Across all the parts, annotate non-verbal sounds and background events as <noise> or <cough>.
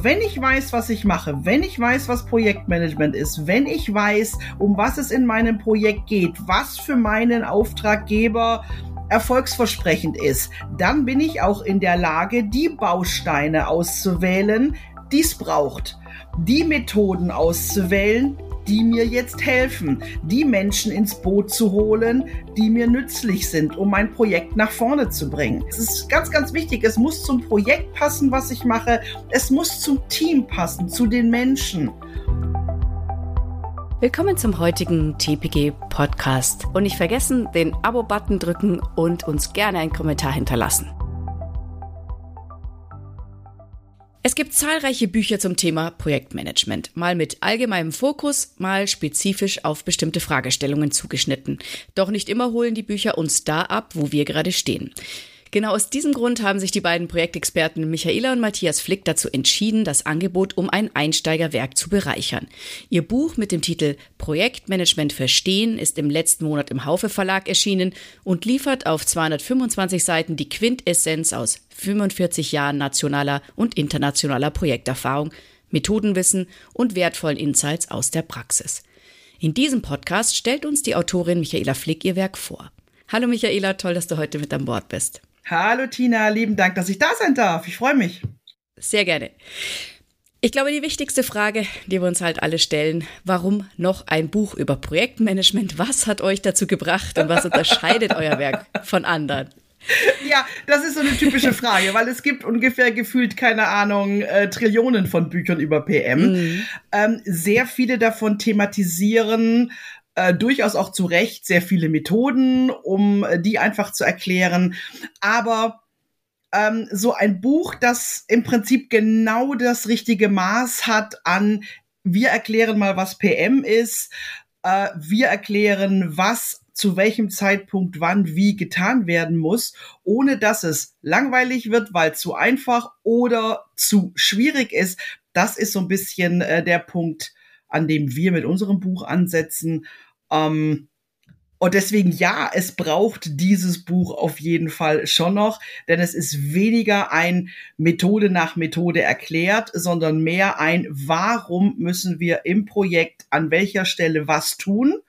Wenn ich weiß, was ich mache, wenn ich weiß, was Projektmanagement ist, wenn ich weiß, um was es in meinem Projekt geht, was für meinen Auftraggeber erfolgsversprechend ist, dann bin ich auch in der Lage, die Bausteine auszuwählen, die es braucht, die Methoden auszuwählen, die mir jetzt helfen, die Menschen ins Boot zu holen, die mir nützlich sind, um mein Projekt nach vorne zu bringen. Es ist ganz, ganz wichtig. Es muss zum Projekt passen, was ich mache. Es muss zum Team passen, zu den Menschen. Willkommen zum heutigen TPG Podcast. Und nicht vergessen, den Abo-Button drücken und uns gerne einen Kommentar hinterlassen. Es gibt zahlreiche Bücher zum Thema Projektmanagement, mal mit allgemeinem Fokus, mal spezifisch auf bestimmte Fragestellungen zugeschnitten. Doch nicht immer holen die Bücher uns da ab, wo wir gerade stehen. Genau aus diesem Grund haben sich die beiden Projektexperten Michaela und Matthias Flick dazu entschieden, das Angebot um ein Einsteigerwerk zu bereichern. Ihr Buch mit dem Titel Projektmanagement verstehen ist im letzten Monat im Haufe Verlag erschienen und liefert auf 225 Seiten die Quintessenz aus 45 Jahren nationaler und internationaler Projekterfahrung, Methodenwissen und wertvollen Insights aus der Praxis. In diesem Podcast stellt uns die Autorin Michaela Flick ihr Werk vor. Hallo Michaela, toll, dass du heute mit an Bord bist. Hallo Tina, lieben Dank, dass ich da sein darf. Ich freue mich. Sehr gerne. Ich glaube, die wichtigste Frage, die wir uns halt alle stellen, warum noch ein Buch über Projektmanagement? Was hat euch dazu gebracht und was unterscheidet euer Werk von anderen? Ja, das ist so eine typische Frage, weil es gibt ungefähr gefühlt, keine Ahnung, äh, Trillionen von Büchern über PM. Mhm. Ähm, sehr viele davon thematisieren äh, durchaus auch zu Recht sehr viele Methoden, um äh, die einfach zu erklären. Aber ähm, so ein Buch, das im Prinzip genau das richtige Maß hat an, wir erklären mal, was PM ist, äh, wir erklären, was zu welchem Zeitpunkt wann wie getan werden muss, ohne dass es langweilig wird, weil zu einfach oder zu schwierig ist. Das ist so ein bisschen äh, der Punkt, an dem wir mit unserem Buch ansetzen. Ähm, und deswegen ja, es braucht dieses Buch auf jeden Fall schon noch, denn es ist weniger ein Methode nach Methode erklärt, sondern mehr ein, warum müssen wir im Projekt an welcher Stelle was tun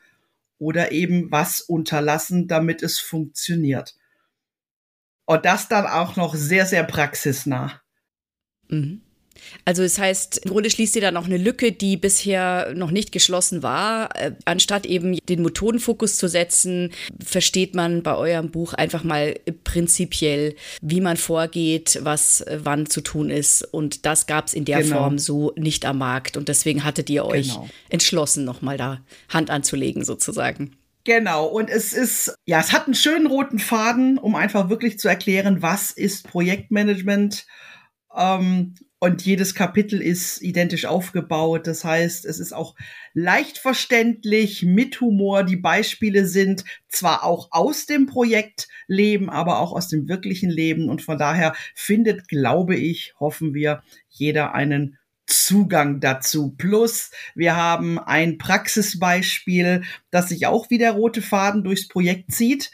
oder eben was unterlassen, damit es funktioniert. Und das dann auch noch sehr, sehr praxisnah. Mhm. Also das heißt, im Grunde schließt ihr dann auch eine Lücke, die bisher noch nicht geschlossen war. Äh, anstatt eben den Methodenfokus zu setzen, versteht man bei eurem Buch einfach mal prinzipiell, wie man vorgeht, was äh, wann zu tun ist. Und das gab es in der genau. Form so nicht am Markt. Und deswegen hattet ihr euch genau. entschlossen, nochmal da Hand anzulegen sozusagen. Genau, und es ist, ja, es hat einen schönen roten Faden, um einfach wirklich zu erklären, was ist Projektmanagement. Ähm, und jedes Kapitel ist identisch aufgebaut. Das heißt, es ist auch leicht verständlich, mit Humor. Die Beispiele sind zwar auch aus dem Projektleben, aber auch aus dem wirklichen Leben. Und von daher findet, glaube ich, hoffen wir, jeder einen Zugang dazu. Plus, wir haben ein Praxisbeispiel, das sich auch wie der rote Faden durchs Projekt zieht,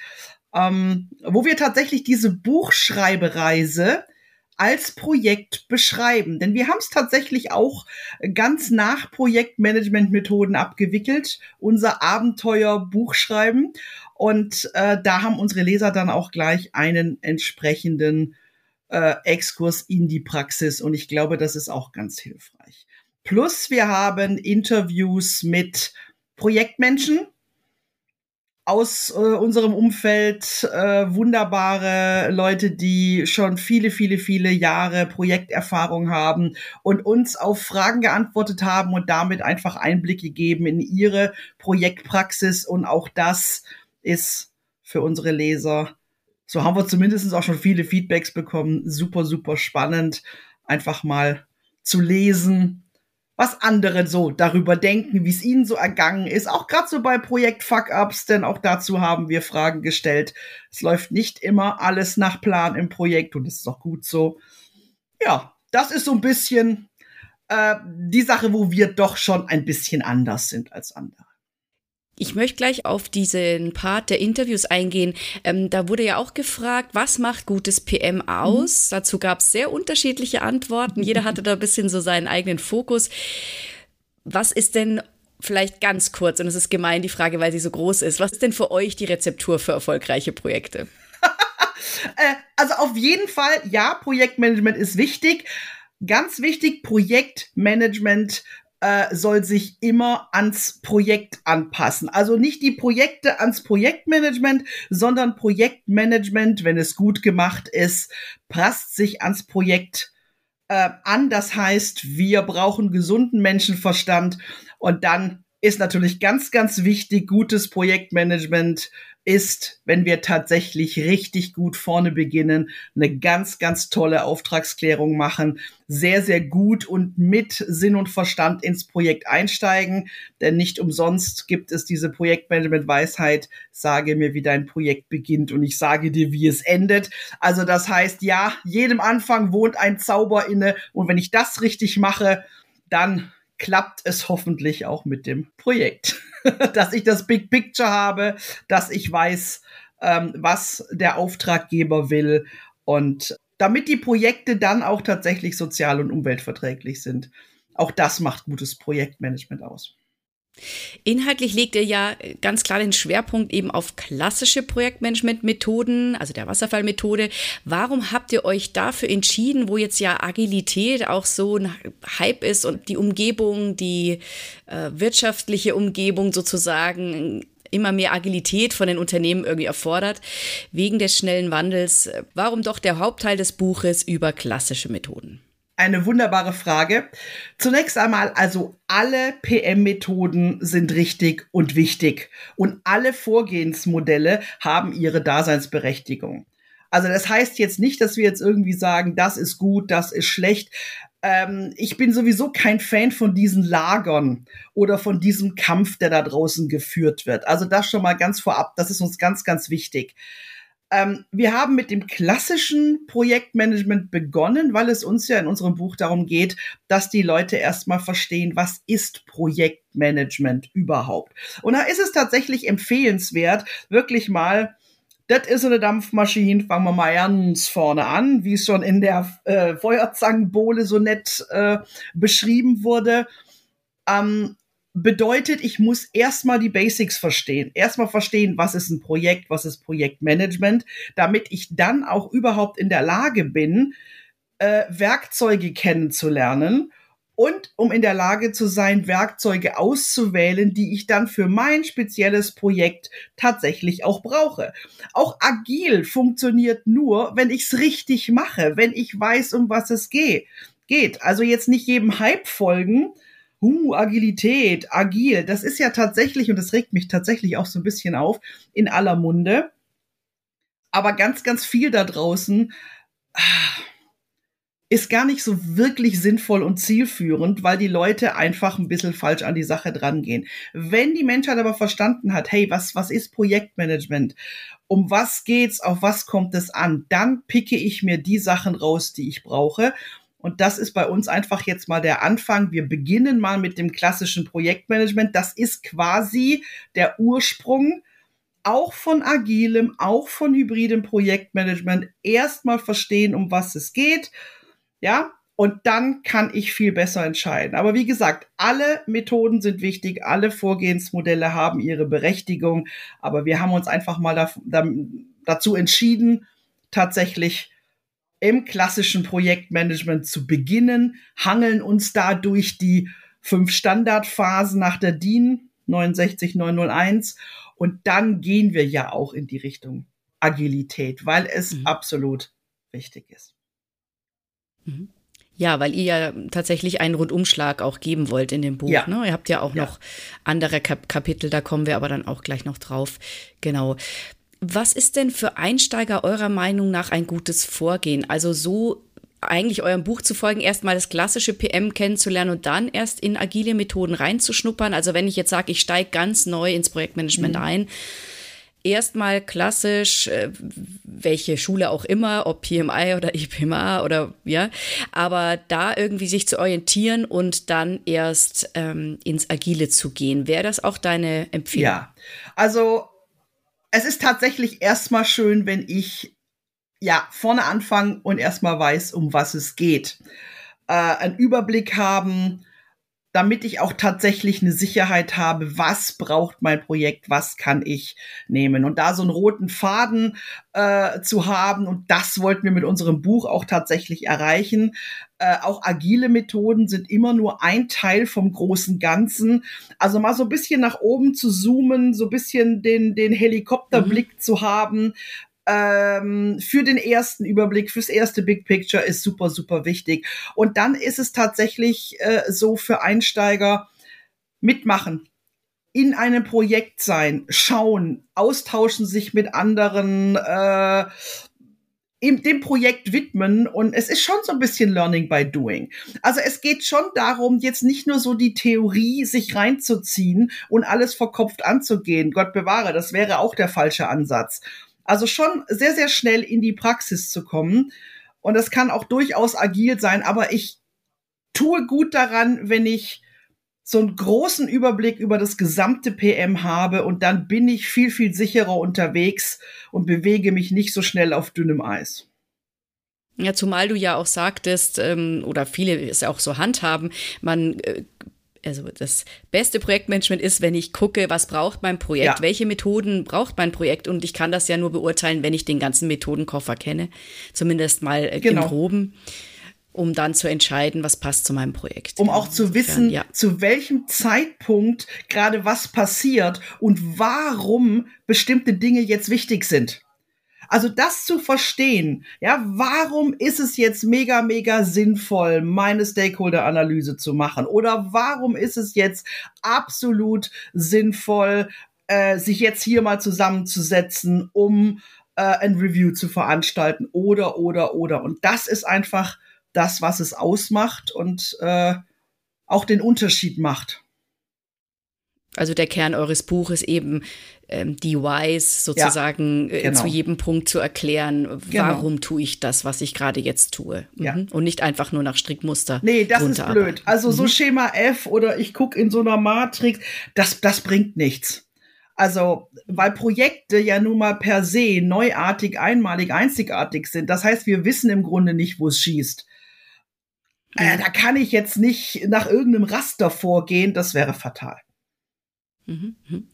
ähm, wo wir tatsächlich diese Buchschreibereise als Projekt beschreiben. Denn wir haben es tatsächlich auch ganz nach Projektmanagement-Methoden abgewickelt, unser Abenteuer Buchschreiben. Und äh, da haben unsere Leser dann auch gleich einen entsprechenden äh, Exkurs in die Praxis. Und ich glaube, das ist auch ganz hilfreich. Plus wir haben Interviews mit Projektmenschen, aus äh, unserem Umfeld äh, wunderbare Leute, die schon viele, viele, viele Jahre Projekterfahrung haben und uns auf Fragen geantwortet haben und damit einfach Einblicke geben in ihre Projektpraxis. Und auch das ist für unsere Leser, so haben wir zumindest auch schon viele Feedbacks bekommen, super, super spannend, einfach mal zu lesen, was andere so darüber denken, wie es ihnen so ergangen ist. Auch gerade so bei Projekt Fuck-Ups, denn auch dazu haben wir Fragen gestellt. Es läuft nicht immer alles nach Plan im Projekt und das ist auch gut so. Ja, das ist so ein bisschen äh, die Sache, wo wir doch schon ein bisschen anders sind als andere. Ich möchte gleich auf diesen Part der Interviews eingehen. Ähm, da wurde ja auch gefragt, was macht gutes PM aus? Mhm. Dazu gab es sehr unterschiedliche Antworten. Jeder hatte da ein bisschen so seinen eigenen Fokus. Was ist denn vielleicht ganz kurz, und es ist gemein die Frage, weil sie so groß ist, was ist denn für euch die Rezeptur für erfolgreiche Projekte? <laughs> Äh, also auf jeden Fall, ja, Projektmanagement ist wichtig. Ganz wichtig, Projektmanagement äh, soll sich immer ans Projekt anpassen. Also nicht die Projekte ans Projektmanagement, sondern Projektmanagement, wenn es gut gemacht ist, passt sich ans Projekt äh, an. Das heißt, wir brauchen gesunden Menschenverstand und dann ist natürlich ganz, ganz wichtig, gutes Projektmanagement ist, wenn wir tatsächlich richtig gut vorne beginnen, eine ganz, ganz tolle Auftragsklärung machen, sehr, sehr gut und mit Sinn und Verstand ins Projekt einsteigen. Denn nicht umsonst gibt es diese Projektmanagement-Weisheit, sage mir, wie dein Projekt beginnt und ich sage dir, wie es endet. Also das heißt, ja, jedem Anfang wohnt ein Zauber inne und wenn ich das richtig mache, dann klappt es hoffentlich auch mit dem Projekt. <laughs> dass ich das Big Picture habe, dass ich weiß, ähm, was der Auftraggeber will und damit die Projekte dann auch tatsächlich sozial und umweltverträglich sind. Auch das macht gutes Projektmanagement aus. Inhaltlich legt ihr ja ganz klar den Schwerpunkt eben auf klassische Projektmanagement-Methoden, also der Wasserfallmethode. Warum habt ihr euch dafür entschieden, wo jetzt ja Agilität auch so ein Hype ist und die Umgebung, die äh, wirtschaftliche Umgebung sozusagen immer mehr Agilität von den Unternehmen irgendwie erfordert, wegen des schnellen Wandels. Warum doch der Hauptteil des Buches über klassische Methoden? Eine wunderbare Frage. Zunächst einmal, also alle PM-Methoden sind richtig und wichtig und alle Vorgehensmodelle haben ihre Daseinsberechtigung. Also das heißt jetzt nicht, dass wir jetzt irgendwie sagen, das ist gut, das ist schlecht. Ähm, ich bin sowieso kein Fan von diesen Lagern oder von diesem Kampf, der da draußen geführt wird. Also das schon mal ganz vorab, das ist uns ganz, ganz wichtig. Ähm, wir haben mit dem klassischen Projektmanagement begonnen, weil es uns ja in unserem Buch darum geht, dass die Leute erstmal verstehen, was ist Projektmanagement überhaupt. Und da ist es tatsächlich empfehlenswert, wirklich mal das ist eine Dampfmaschine, fangen wir mal ganz vorne an, wie es schon in der äh, Feuerzangenbowle so nett äh, beschrieben wurde. Ähm, bedeutet, ich muss erstmal die Basics verstehen. Erstmal verstehen, was ist ein Projekt, was ist Projektmanagement, damit ich dann auch überhaupt in der Lage bin, äh, Werkzeuge kennenzulernen und um in der Lage zu sein, Werkzeuge auszuwählen, die ich dann für mein spezielles Projekt tatsächlich auch brauche. Auch agil funktioniert nur, wenn ich es richtig mache, wenn ich weiß, um was es geht. Geht. Also jetzt nicht jedem Hype folgen, uh, Agilität, agil, das ist ja tatsächlich, und das regt mich tatsächlich auch so ein bisschen auf, in aller Munde. Aber ganz, ganz viel da draußen ah, ist gar nicht so wirklich sinnvoll und zielführend, weil die Leute einfach ein bisschen falsch an die Sache drangehen. Wenn die Menschheit aber verstanden hat, hey, was, was ist Projektmanagement? Um was geht's? Auf was kommt es an? Dann picke ich mir die Sachen raus, die ich brauche und das ist bei uns einfach jetzt mal der Anfang. Wir beginnen mal mit dem klassischen Projektmanagement. Das ist quasi der Ursprung auch von agilem, auch von hybridem Projektmanagement. Erstmal verstehen, um was es geht. Ja, und dann kann ich viel besser entscheiden. Aber wie gesagt, alle Methoden sind wichtig, alle Vorgehensmodelle haben ihre Berechtigung. Aber wir haben uns einfach mal dazu entschieden, tatsächlich im klassischen Projektmanagement zu beginnen, hangeln uns da durch die fünf Standardphasen nach der DIN 69901 und dann gehen wir ja auch in die Richtung Agilität, weil es mhm. absolut wichtig ist. Mhm. Ja, weil ihr ja tatsächlich einen Rundumschlag auch geben wollt in dem Buch. Ja. Ne? Ihr habt ja auch ja. noch andere Kap Kapitel, da kommen wir aber dann auch gleich noch drauf. Genau. Was ist denn für Einsteiger eurer Meinung nach ein gutes Vorgehen? Also so eigentlich eurem Buch zu folgen, erstmal das klassische PM kennenzulernen und dann erst in agile Methoden reinzuschnuppern. Also wenn ich jetzt sage, ich steige ganz neu ins Projektmanagement mhm. ein, erstmal klassisch, äh, welche Schule auch immer, ob PMI oder IPMA oder ja, aber da irgendwie sich zu orientieren und dann erst ähm, ins Agile zu gehen. Wäre das auch deine Empfehlung? Ja, also es ist tatsächlich erstmal schön, wenn ich ja vorne anfange und erstmal weiß, um was es geht. Äh, einen Überblick haben, damit ich auch tatsächlich eine Sicherheit habe, was braucht mein Projekt, was kann ich nehmen. Und da so einen roten Faden äh, zu haben, und das wollten wir mit unserem Buch auch tatsächlich erreichen. Äh, auch agile Methoden sind immer nur ein Teil vom großen Ganzen. Also mal so ein bisschen nach oben zu zoomen, so ein bisschen den, den Helikopterblick mhm. zu haben, ähm, für den ersten Überblick, fürs erste Big Picture ist super, super wichtig. Und dann ist es tatsächlich äh, so für Einsteiger mitmachen, in einem Projekt sein, schauen, austauschen sich mit anderen, äh, dem Projekt widmen und es ist schon so ein bisschen Learning by Doing. Also es geht schon darum, jetzt nicht nur so die Theorie sich reinzuziehen und alles verkopft anzugehen. Gott bewahre, das wäre auch der falsche Ansatz, also schon sehr, sehr schnell in die Praxis zu kommen. Und das kann auch durchaus agil sein, aber ich tue gut daran, wenn ich so einen großen Überblick über das gesamte PM habe und dann bin ich viel, viel sicherer unterwegs und bewege mich nicht so schnell auf dünnem Eis. Ja, zumal du ja auch sagtest, ähm, oder viele es auch so handhaben, man äh, also das beste Projektmanagement ist, wenn ich gucke, was braucht mein Projekt, ja. welche Methoden braucht mein Projekt und ich kann das ja nur beurteilen, wenn ich den ganzen Methodenkoffer kenne, zumindest mal äh, genau. im Groben, um dann zu entscheiden, was passt zu meinem Projekt. Um auch zu wissen, ja. zu welchem Zeitpunkt gerade was passiert und warum bestimmte Dinge jetzt wichtig sind. Also das zu verstehen, ja, warum ist es jetzt mega, mega sinnvoll, meine Stakeholder-Analyse zu machen? Oder warum ist es jetzt absolut sinnvoll, äh, sich jetzt hier mal zusammenzusetzen, um äh, ein Review zu veranstalten? Oder, oder, oder. Und das ist einfach das, was es ausmacht und äh, auch den Unterschied macht. Also der Kern eures Buches eben ähm, die Whys sozusagen ja, äh, genau. zu jedem Punkt zu erklären, genau. warum tue ich das, was ich gerade jetzt tue. Mhm. Ja. Und nicht einfach nur nach Strickmuster. Nee, das ist blöd. Also mhm. so Schema F oder ich gucke in so einer Matrix, das, das bringt nichts. Also, weil Projekte ja nun mal per se neuartig, einmalig, einzigartig sind. Das heißt, wir wissen im Grunde nicht, wo es schießt. Äh, da kann ich jetzt nicht nach irgendeinem Raster vorgehen, das wäre fatal. Mhm, mhm.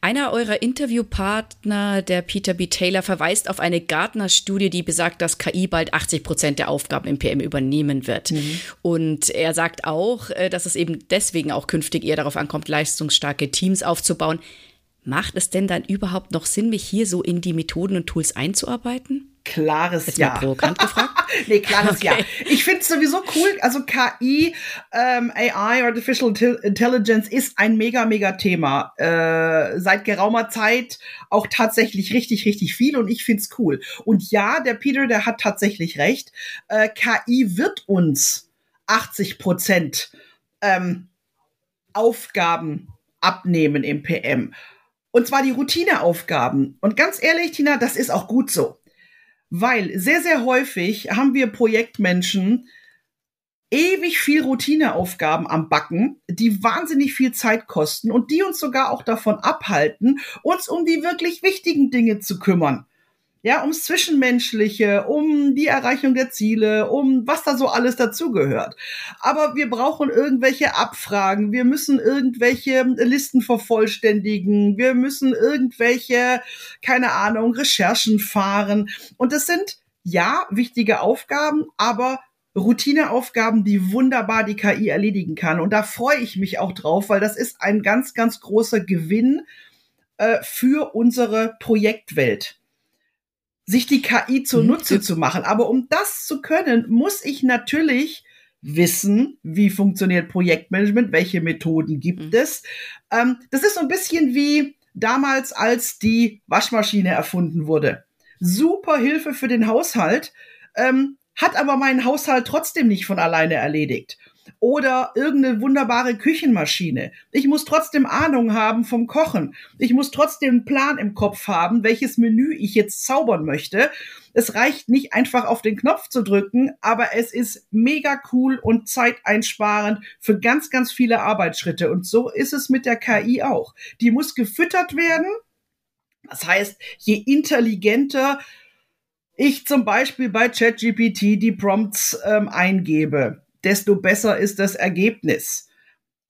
Einer eurer Interviewpartner, der Peter B. Taylor, verweist auf eine Gartner-Studie, die besagt, dass KI bald 80 Prozent der Aufgaben im PM übernehmen wird. Mhm. Und er sagt auch, äh, dass es eben deswegen auch künftig eher darauf ankommt, leistungsstarke Teams aufzubauen. Macht es denn dann überhaupt noch Sinn, mich hier so in die Methoden und Tools einzuarbeiten? Klares Jetzt Ja. provokant <laughs> gefragt? nee, klares okay. Ja. Ich finde es sowieso cool. Also KI, ähm, AI, Artificial Intelligence ist ein mega, mega Thema. Äh, seit geraumer Zeit auch tatsächlich richtig, richtig viel und ich finde es cool. Und ja, der Peter, der hat tatsächlich recht. Äh, KI wird uns 80 Prozent ähm, Aufgaben abnehmen im PM. Und zwar die Routineaufgaben. Und ganz ehrlich, Tina, das ist auch gut so. Weil sehr, sehr häufig haben wir Projektmenschen ewig viel Routineaufgaben am Backen, die wahnsinnig viel Zeit kosten und die uns sogar auch davon abhalten, uns um die wirklich wichtigen Dinge zu kümmern ja, ums Zwischenmenschliche, um die Erreichung der Ziele, um was da so alles dazugehört. Aber wir brauchen irgendwelche Abfragen, wir müssen irgendwelche Listen vervollständigen, wir müssen irgendwelche, keine Ahnung, Recherchen fahren. Und das sind, ja, wichtige Aufgaben, aber Routineaufgaben, die wunderbar die KI erledigen kann. Und da freue ich mich auch drauf, weil das ist ein ganz, ganz großer Gewinn äh, für unsere Projektwelt sich die KI zunutze mhm. zu machen. Aber um das zu können, muss ich natürlich wissen, wie funktioniert Projektmanagement, welche Methoden gibt mhm. es. Ähm, das ist so ein bisschen wie damals, als die Waschmaschine erfunden wurde. Super Hilfe für den Haushalt, ähm, hat aber meinen Haushalt trotzdem nicht von alleine erledigt. Oder irgendeine wunderbare Küchenmaschine. Ich muss trotzdem Ahnung haben vom Kochen. Ich muss trotzdem einen Plan im Kopf haben, welches Menü ich jetzt zaubern möchte. Es reicht nicht einfach auf den Knopf zu drücken, aber es ist mega cool und zeiteinsparend für ganz, ganz viele Arbeitsschritte. Und so ist es mit der KI auch. Die muss gefüttert werden. Das heißt, je intelligenter ich zum Beispiel bei ChatGPT die Prompts ähm, eingebe, desto besser ist das Ergebnis.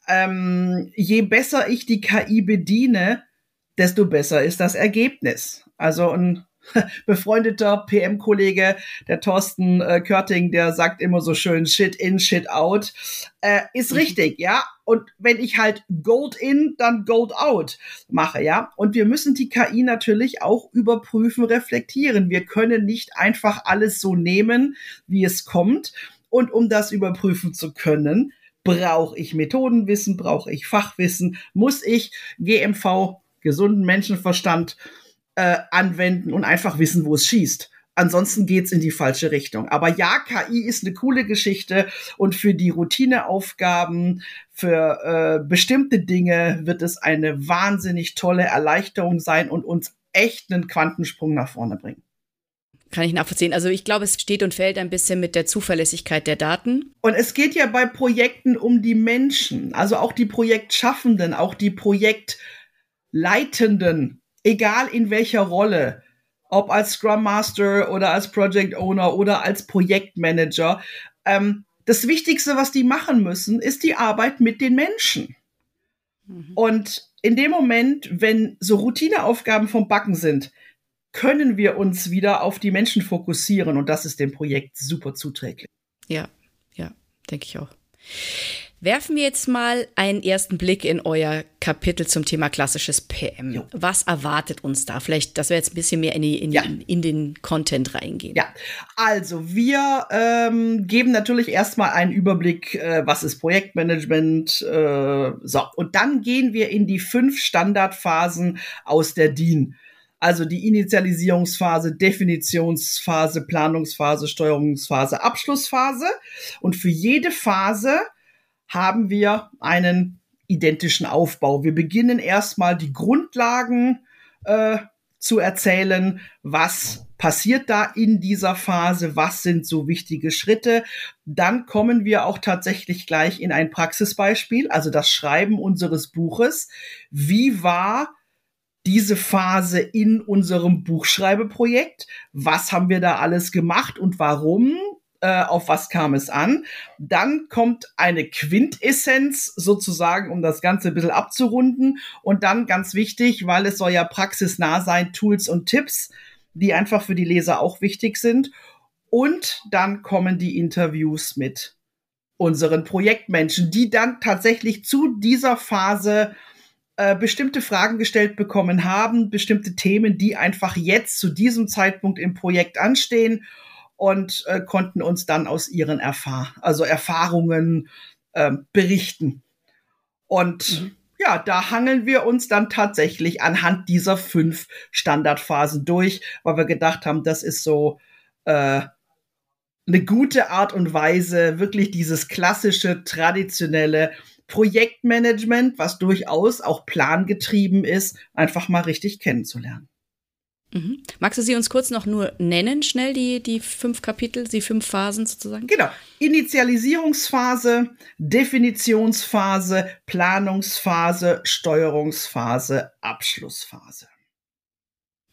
Ähm, je besser ich die KI bediene, desto besser ist das Ergebnis. Also ein <laughs> befreundeter PM-Kollege, der Thorsten äh, Körting, der sagt immer so schön Shit in, Shit out, äh, ist mhm. richtig, ja. Und wenn ich halt Gold in, dann Gold out mache, ja. Und wir müssen die KI natürlich auch überprüfen, reflektieren. Wir können nicht einfach alles so nehmen, wie es kommt, und um das überprüfen zu können, brauche ich Methodenwissen, brauche ich Fachwissen, muss ich GMV, gesunden Menschenverstand, äh, anwenden und einfach wissen, wo es schießt. Ansonsten geht's in die falsche Richtung. Aber ja, KI ist eine coole Geschichte und für die Routineaufgaben, für äh, bestimmte Dinge wird es eine wahnsinnig tolle Erleichterung sein und uns echt einen Quantensprung nach vorne bringen. Kann ich nachvollziehen. Also ich glaube, es steht und fällt ein bisschen mit der Zuverlässigkeit der Daten. Und es geht ja bei Projekten um die Menschen, also auch die Projektschaffenden, auch die Projektleitenden, egal in welcher Rolle, ob als Scrum Master oder als Project Owner oder als Projektmanager. Ähm, das Wichtigste, was die machen müssen, ist die Arbeit mit den Menschen. Mhm. Und in dem Moment, wenn so Routineaufgaben vom Backen sind, können wir uns wieder auf die Menschen fokussieren und das ist dem Projekt super zuträglich. Ja, ja, denke ich auch. Werfen wir jetzt mal einen ersten Blick in euer Kapitel zum Thema klassisches PM. Jo. Was erwartet uns da? Vielleicht, dass wir jetzt ein bisschen mehr in, die, in, ja. in, in den Content reingehen. Ja, also wir ähm, geben natürlich erstmal einen Überblick, äh, was ist Projektmanagement. Äh, so, und dann gehen wir in die fünf Standardphasen aus der DIN. Also die Initialisierungsphase, Definitionsphase, Planungsphase, Steuerungsphase, Abschlussphase. Und für jede Phase haben wir einen identischen Aufbau. Wir beginnen erstmal die Grundlagen äh, zu erzählen, was passiert da in dieser Phase, was sind so wichtige Schritte. Dann kommen wir auch tatsächlich gleich in ein Praxisbeispiel, also das Schreiben unseres Buches. Wie war diese Phase in unserem Buchschreibeprojekt. Was haben wir da alles gemacht und warum? Äh, auf was kam es an? Dann kommt eine Quintessenz sozusagen, um das Ganze ein bisschen abzurunden. Und dann ganz wichtig, weil es soll ja praxisnah sein, Tools und Tipps, die einfach für die Leser auch wichtig sind. Und dann kommen die Interviews mit unseren Projektmenschen, die dann tatsächlich zu dieser Phase äh, bestimmte Fragen gestellt bekommen haben, bestimmte Themen, die einfach jetzt zu diesem Zeitpunkt im Projekt anstehen und äh, konnten uns dann aus ihren Erfahr also Erfahrungen äh, berichten. Und mhm. ja, da hangeln wir uns dann tatsächlich anhand dieser fünf Standardphasen durch, weil wir gedacht haben, das ist so äh, eine gute Art und Weise, wirklich dieses klassische, traditionelle Projektmanagement, was durchaus auch plangetrieben ist, einfach mal richtig kennenzulernen. Mhm. Magst du sie uns kurz noch nur nennen, schnell die, die fünf Kapitel, die fünf Phasen sozusagen? Genau. Initialisierungsphase, Definitionsphase, Planungsphase, Steuerungsphase, Abschlussphase.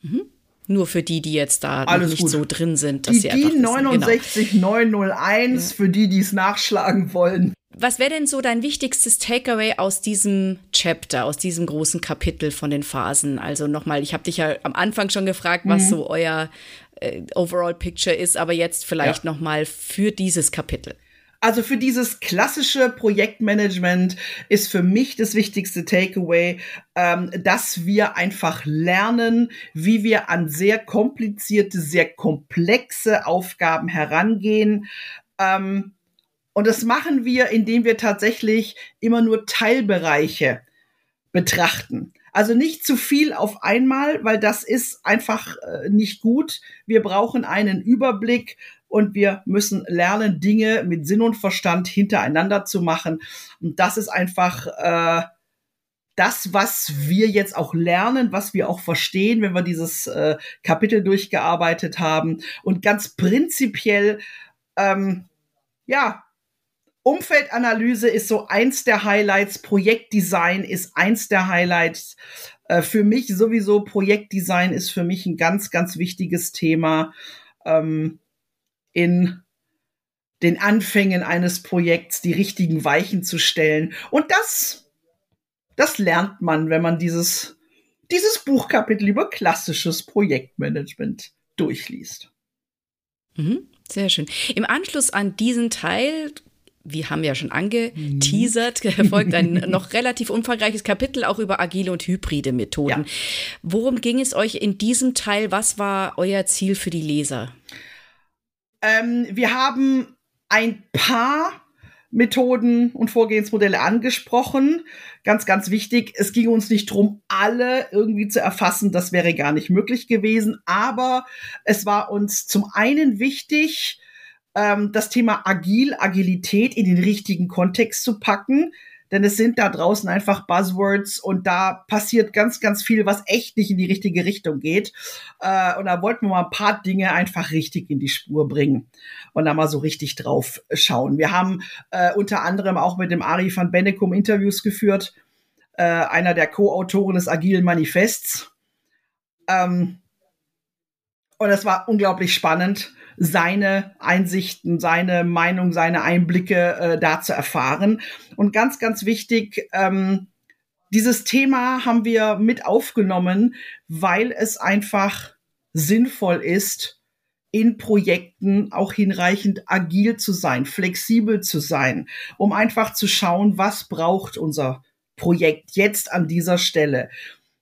Mhm. Nur für die, die jetzt da Alles nicht gut. so drin sind, dass die, sie einfach die 69901 genau. für die, die es nachschlagen wollen. Was wäre denn so dein wichtigstes Takeaway aus diesem Chapter, aus diesem großen Kapitel von den Phasen? Also nochmal, ich habe dich ja am Anfang schon gefragt, was mhm. so euer äh, Overall Picture ist, aber jetzt vielleicht ja. nochmal für dieses Kapitel. Also für dieses klassische Projektmanagement ist für mich das wichtigste Takeaway, ähm, dass wir einfach lernen, wie wir an sehr komplizierte, sehr komplexe Aufgaben herangehen. Ähm, und das machen wir, indem wir tatsächlich immer nur Teilbereiche betrachten. Also nicht zu viel auf einmal, weil das ist einfach äh, nicht gut. Wir brauchen einen Überblick, und wir müssen lernen, Dinge mit Sinn und Verstand hintereinander zu machen. Und das ist einfach äh, das, was wir jetzt auch lernen, was wir auch verstehen, wenn wir dieses äh, Kapitel durchgearbeitet haben. Und ganz prinzipiell, ähm, ja, Umfeldanalyse ist so eins der Highlights, Projektdesign ist eins der Highlights. Äh, für mich sowieso, Projektdesign ist für mich ein ganz, ganz wichtiges Thema ähm, in den Anfängen eines Projekts, die richtigen Weichen zu stellen. Und das das lernt man, wenn man dieses, dieses Buchkapitel über klassisches Projektmanagement durchliest. Mhm, sehr schön. Im Anschluss an diesen Teil wir haben ja schon angeteasert, <laughs> mhm. folgt ein noch relativ umfangreiches Kapitel auch über agile und hybride Methoden. Ja. Worum ging es euch in diesem Teil? Was war euer Ziel für die Leser? Ähm, wir haben ein paar Methoden und Vorgehensmodelle angesprochen. Ganz, ganz wichtig. Es ging uns nicht drum, alle irgendwie zu erfassen. Das wäre gar nicht möglich gewesen. Aber es war uns zum einen wichtig, ähm, das Thema Agil, Agilität in den richtigen Kontext zu packen denn es sind da draußen einfach Buzzwords und da passiert ganz, ganz viel, was echt nicht in die richtige Richtung geht. Äh, und da wollten wir mal ein paar Dinge einfach richtig in die Spur bringen und da mal so richtig drauf schauen. Wir haben äh, unter anderem auch mit dem Ari van Bennekum Interviews geführt, äh, einer der Co-Autoren des Agilen Manifests. Ähm, und es war unglaublich spannend seine Einsichten, seine Meinung, seine Einblicke äh, da zu erfahren. Und ganz, ganz wichtig, ähm, dieses Thema haben wir mit aufgenommen, weil es einfach sinnvoll ist, in Projekten auch hinreichend agil zu sein, flexibel zu sein, um einfach zu schauen, was braucht unser Projekt jetzt an dieser Stelle.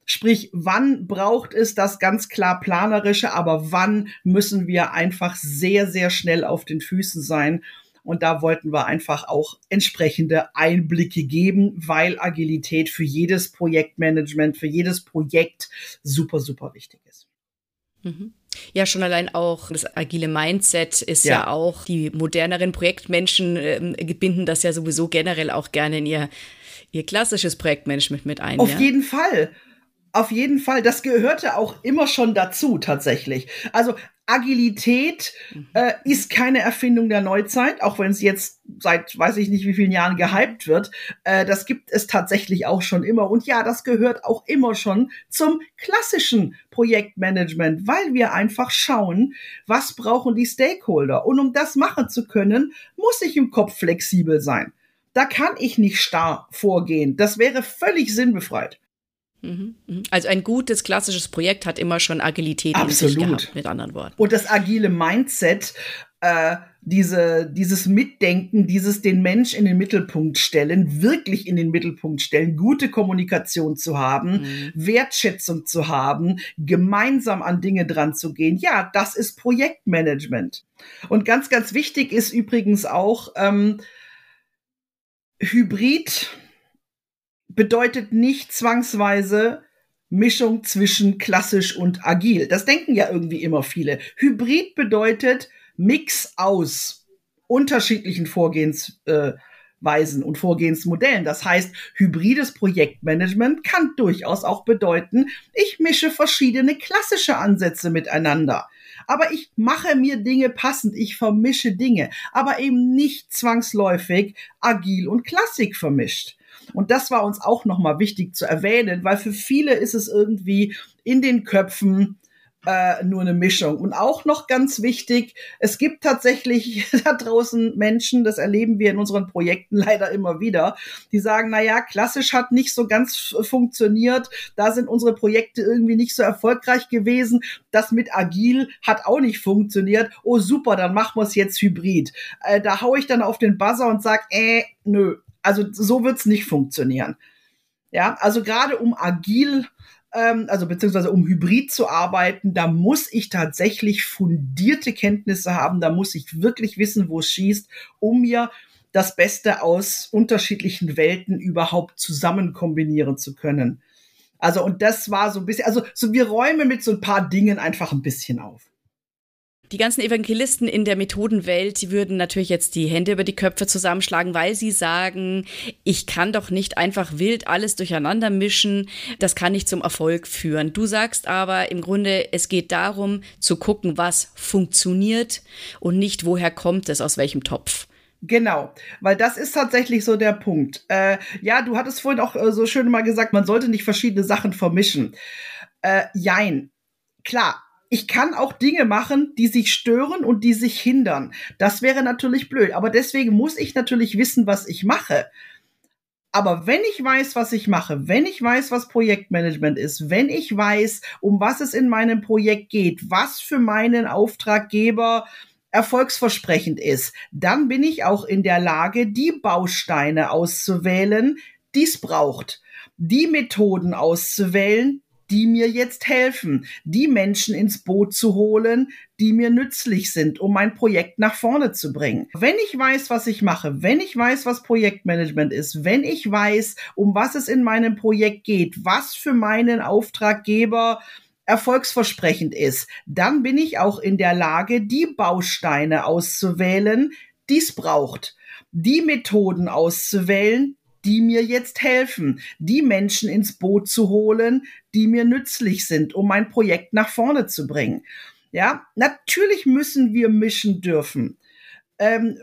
Sprich, wann braucht es das ganz klar planerische, aber wann müssen wir einfach sehr, sehr schnell auf den Füßen sein? Und da wollten wir einfach auch entsprechende Einblicke geben, weil Agilität für jedes Projektmanagement, für jedes Projekt super, super wichtig ist. Mhm. Ja, schon allein auch das agile Mindset ist ja, ja auch, die moderneren Projektmenschen äh, binden das ja sowieso generell auch gerne in ihr, ihr klassisches Projektmanagement mit ein. Auf ja? jeden Fall. Auf jeden Fall, das gehörte auch immer schon dazu tatsächlich. Also Agilität mhm. äh, ist keine Erfindung der Neuzeit, auch wenn es jetzt seit weiß ich nicht wie vielen Jahren gehypt wird. Äh, das gibt es tatsächlich auch schon immer. Und ja, das gehört auch immer schon zum klassischen Projektmanagement, weil wir einfach schauen, was brauchen die Stakeholder. Und um das machen zu können, muss ich im Kopf flexibel sein. Da kann ich nicht starr vorgehen. Das wäre völlig sinnbefreit. Mhm, mhm. Also ein gutes klassisches Projekt hat immer schon Agilität Absolut. in sich gehabt, mit anderen Worten. Und das agile Mindset, äh, diese, dieses Mitdenken, dieses den Mensch in den Mittelpunkt stellen, wirklich in den Mittelpunkt stellen, gute Kommunikation zu haben, mhm. Wertschätzung zu haben, gemeinsam an Dinge dran zu gehen. Ja, das ist Projektmanagement. Und ganz, ganz wichtig ist übrigens auch ähm, Hybrid bedeutet nicht zwangsweise Mischung zwischen klassisch und agil. Das denken ja irgendwie immer viele. Hybrid bedeutet Mix aus unterschiedlichen Vorgehensweisen äh, und Vorgehensmodellen. Das heißt, hybrides Projektmanagement kann durchaus auch bedeuten, ich mische verschiedene klassische Ansätze miteinander. Aber ich mache mir Dinge passend, ich vermische Dinge, aber eben nicht zwangsläufig agil und Klassik vermischt. Und das war uns auch nochmal wichtig zu erwähnen, weil für viele ist es irgendwie in den Köpfen äh, nur eine Mischung. Und auch noch ganz wichtig, es gibt tatsächlich <laughs> da draußen Menschen, das erleben wir in unseren Projekten <laughs> leider immer wieder, die sagen, na ja, klassisch hat nicht so ganz funktioniert, da sind unsere Projekte irgendwie nicht so erfolgreich gewesen, das mit agil hat auch nicht funktioniert. Oh super, dann machen wir es jetzt hybrid. Äh, da hau ich dann auf den Buzzer und sag, äh, nö, also so wird's nicht funktionieren. Ja, also gerade um agil, ähm, also beziehungsweise um hybrid zu arbeiten, da muss ich tatsächlich fundierte Kenntnisse haben, da muss ich wirklich wissen, wo es schießt, um mir das Beste aus unterschiedlichen Welten überhaupt zusammen kombinieren zu können. Also, und das war so ein bisschen, also so wir räumen mit so ein paar Dingen einfach ein bisschen auf. Die ganzen Evangelisten in der Methodenwelt, die würden natürlich jetzt die Hände über die Köpfe zusammenschlagen, weil sie sagen, ich kann doch nicht einfach wild alles durcheinander mischen, das kann nicht zum Erfolg führen. Du sagst aber im Grunde, es geht darum zu gucken, was funktioniert und nicht, woher kommt es, aus welchem Topf. Genau, weil das ist tatsächlich so der Punkt. Äh, ja, du hattest vorhin auch äh, so schön mal gesagt, man sollte nicht verschiedene Sachen vermischen. Äh, jein, klar, ich kann auch Dinge machen, die sich stören und die sich hindern. Das wäre natürlich blöd. Aber deswegen muss ich natürlich wissen, was ich mache. Aber wenn ich weiß, was ich mache, wenn ich weiß, was Projektmanagement ist, wenn ich weiß, um was es in meinem Projekt geht, was für meinen Auftraggeber erfolgsversprechend ist, dann bin ich auch in der Lage, die Bausteine auszuwählen, die es braucht, die Methoden auszuwählen, die mir jetzt helfen, die Menschen ins Boot zu holen, die mir nützlich sind, um mein Projekt nach vorne zu bringen. Wenn ich weiß, was ich mache, wenn ich weiß, was Projektmanagement ist, wenn ich weiß, um was es in meinem Projekt geht, was für meinen Auftraggeber erfolgsversprechend ist, dann bin ich auch in der Lage, die Bausteine auszuwählen, die es braucht, die Methoden auszuwählen, die mir jetzt helfen, die Menschen ins Boot zu holen, die mir nützlich sind, um mein Projekt nach vorne zu bringen. Ja, natürlich müssen wir mischen dürfen. Ähm,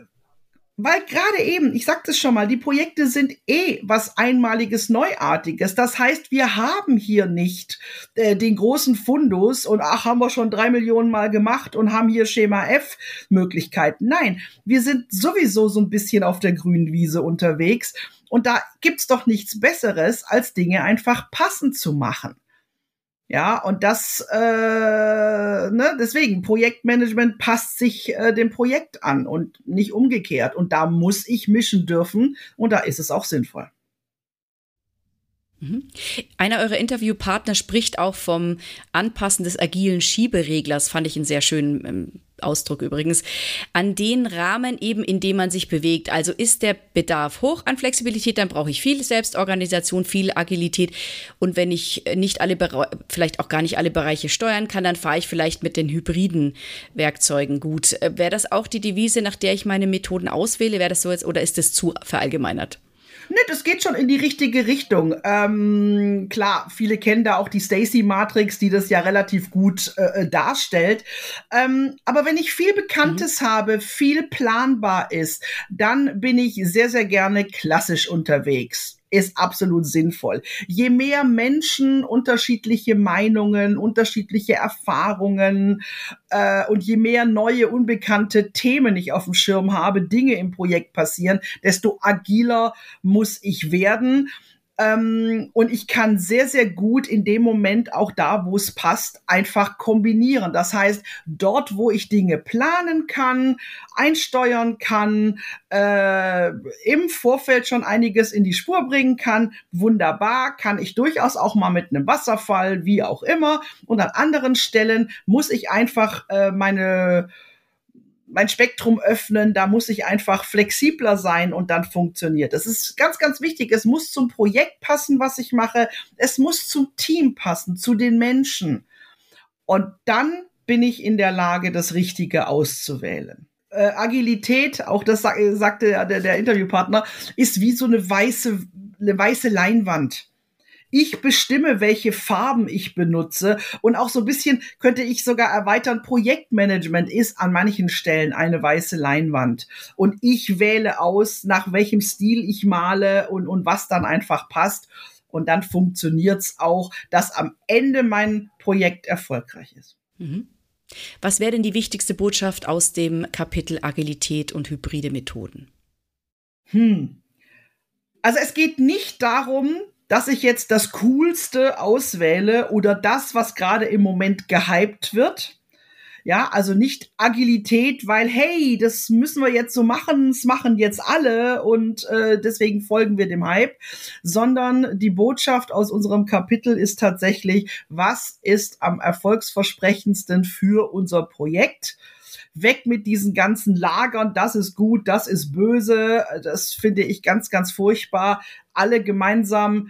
weil gerade eben, ich sagte es schon mal, die Projekte sind eh was Einmaliges, Neuartiges. Das heißt, wir haben hier nicht äh, den großen Fundus und ach, haben wir schon drei Millionen Mal gemacht und haben hier Schema F Möglichkeiten. Nein, wir sind sowieso so ein bisschen auf der grünen Wiese unterwegs und da gibt's doch nichts Besseres, als Dinge einfach passend zu machen. Ja, und das, äh, ne, deswegen, Projektmanagement passt sich äh, dem Projekt an und nicht umgekehrt. Und da muss ich mischen dürfen und da ist es auch sinnvoll. Mhm. Einer eurer Interviewpartner spricht auch vom Anpassen des agilen Schiebereglers, fand ich einen sehr schönen ähm, Ausdruck übrigens, an den Rahmen eben, in dem man sich bewegt. Also ist der Bedarf hoch an Flexibilität, dann brauche ich viel Selbstorganisation, viel Agilität. Und wenn ich nicht alle, vielleicht auch gar nicht alle Bereiche steuern kann, dann fahre ich vielleicht mit den hybriden Werkzeugen gut. Äh, wäre das auch die Devise, nach der ich meine Methoden auswähle? Wäre das so jetzt oder ist das zu verallgemeinert? Ne, das geht schon in die richtige Richtung. Ähm, klar, viele kennen da auch die Stacy-Matrix, die das ja relativ gut äh, äh, darstellt. Ähm, aber wenn ich viel Bekanntes mhm. habe, viel planbar ist, dann bin ich sehr, sehr gerne klassisch unterwegs ist absolut sinnvoll. Je mehr Menschen unterschiedliche Meinungen, unterschiedliche Erfahrungen äh, und je mehr neue, unbekannte Themen ich auf dem Schirm habe, Dinge im Projekt passieren, desto agiler muss ich werden. Ähm, und ich kann sehr, sehr gut in dem Moment auch da, wo es passt, einfach kombinieren. Das heißt, dort, wo ich Dinge planen kann, einsteuern kann, äh, im Vorfeld schon einiges in die Spur bringen kann, wunderbar, kann ich durchaus auch mal mit einem Wasserfall, wie auch immer. Und an anderen Stellen muss ich einfach äh, meine mein Spektrum öffnen, da muss ich einfach flexibler sein und dann funktioniert. Das ist ganz, ganz wichtig. Es muss zum Projekt passen, was ich mache. Es muss zum Team passen, zu den Menschen. Und dann bin ich in der Lage, das Richtige auszuwählen. Äh, Agilität, auch das sagte der, der Interviewpartner, ist wie so eine weiße, eine weiße Leinwand. Ich bestimme, welche Farben ich benutze. Und auch so ein bisschen könnte ich sogar erweitern, Projektmanagement ist an manchen Stellen eine weiße Leinwand. Und ich wähle aus, nach welchem Stil ich male und, und was dann einfach passt. Und dann funktioniert's auch, dass am Ende mein Projekt erfolgreich ist. Mhm. Was wäre denn die wichtigste Botschaft aus dem Kapitel Agilität und hybride Methoden? Hm. Also es geht nicht darum, dass ich jetzt das Coolste auswähle oder das, was gerade im Moment gehypt wird. Ja, also nicht Agilität, weil hey, das müssen wir jetzt so machen, es machen jetzt alle und äh, deswegen folgen wir dem Hype, sondern die Botschaft aus unserem Kapitel ist tatsächlich, was ist am erfolgsversprechendsten für unser Projekt? weg mit diesen ganzen Lagern, das ist gut, das ist böse, das finde ich ganz, ganz furchtbar. Alle gemeinsam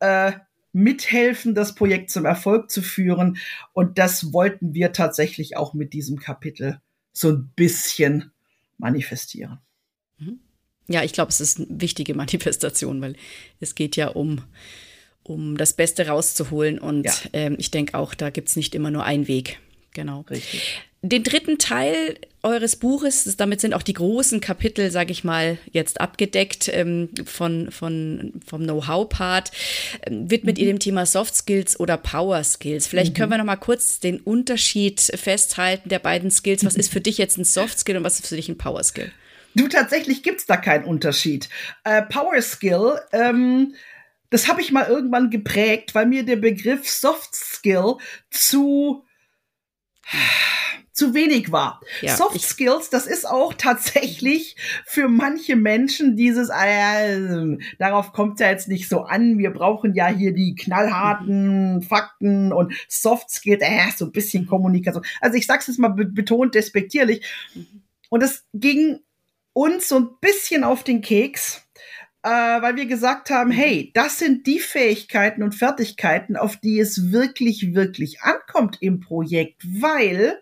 äh, mithelfen, das Projekt zum Erfolg zu führen. Und das wollten wir tatsächlich auch mit diesem Kapitel so ein bisschen manifestieren. Mhm. Ja, ich glaube, es ist eine wichtige <laughs> Manifestation, weil es geht ja um, um das Beste rauszuholen. Und ja. ähm, ich denke auch, da gibt es nicht immer nur einen Weg. Genau. Richtig den dritten Teil eures Buches, damit sind auch die großen Kapitel, sage ich mal, jetzt abgedeckt ähm, von, von, vom Know-how-Part, ähm, widmet mhm. ihr dem Thema Soft Skills oder Power Skills. Vielleicht mhm. können wir noch mal kurz den Unterschied festhalten der beiden Skills. Was ist für dich jetzt ein Soft Skill und was ist für dich ein Power Skill? Du, tatsächlich gibt's da keinen Unterschied. Äh, Power Skill, ähm, das habe ich mal irgendwann geprägt, weil mir der Begriff Soft Skill zu zu wenig war. Ja, Soft Skills, das ist auch tatsächlich für manche Menschen dieses, äh, darauf kommt ja jetzt nicht so an. Wir brauchen ja hier die knallharten mhm. Fakten und Soft Skills, äh, so ein bisschen Kommunikation. Also ich sag's jetzt mal betont despektierlich. Mhm. Und es ging uns so ein bisschen auf den Keks. Äh, weil wir gesagt haben, hey, das sind die Fähigkeiten und Fertigkeiten, auf die es wirklich, wirklich ankommt im Projekt, weil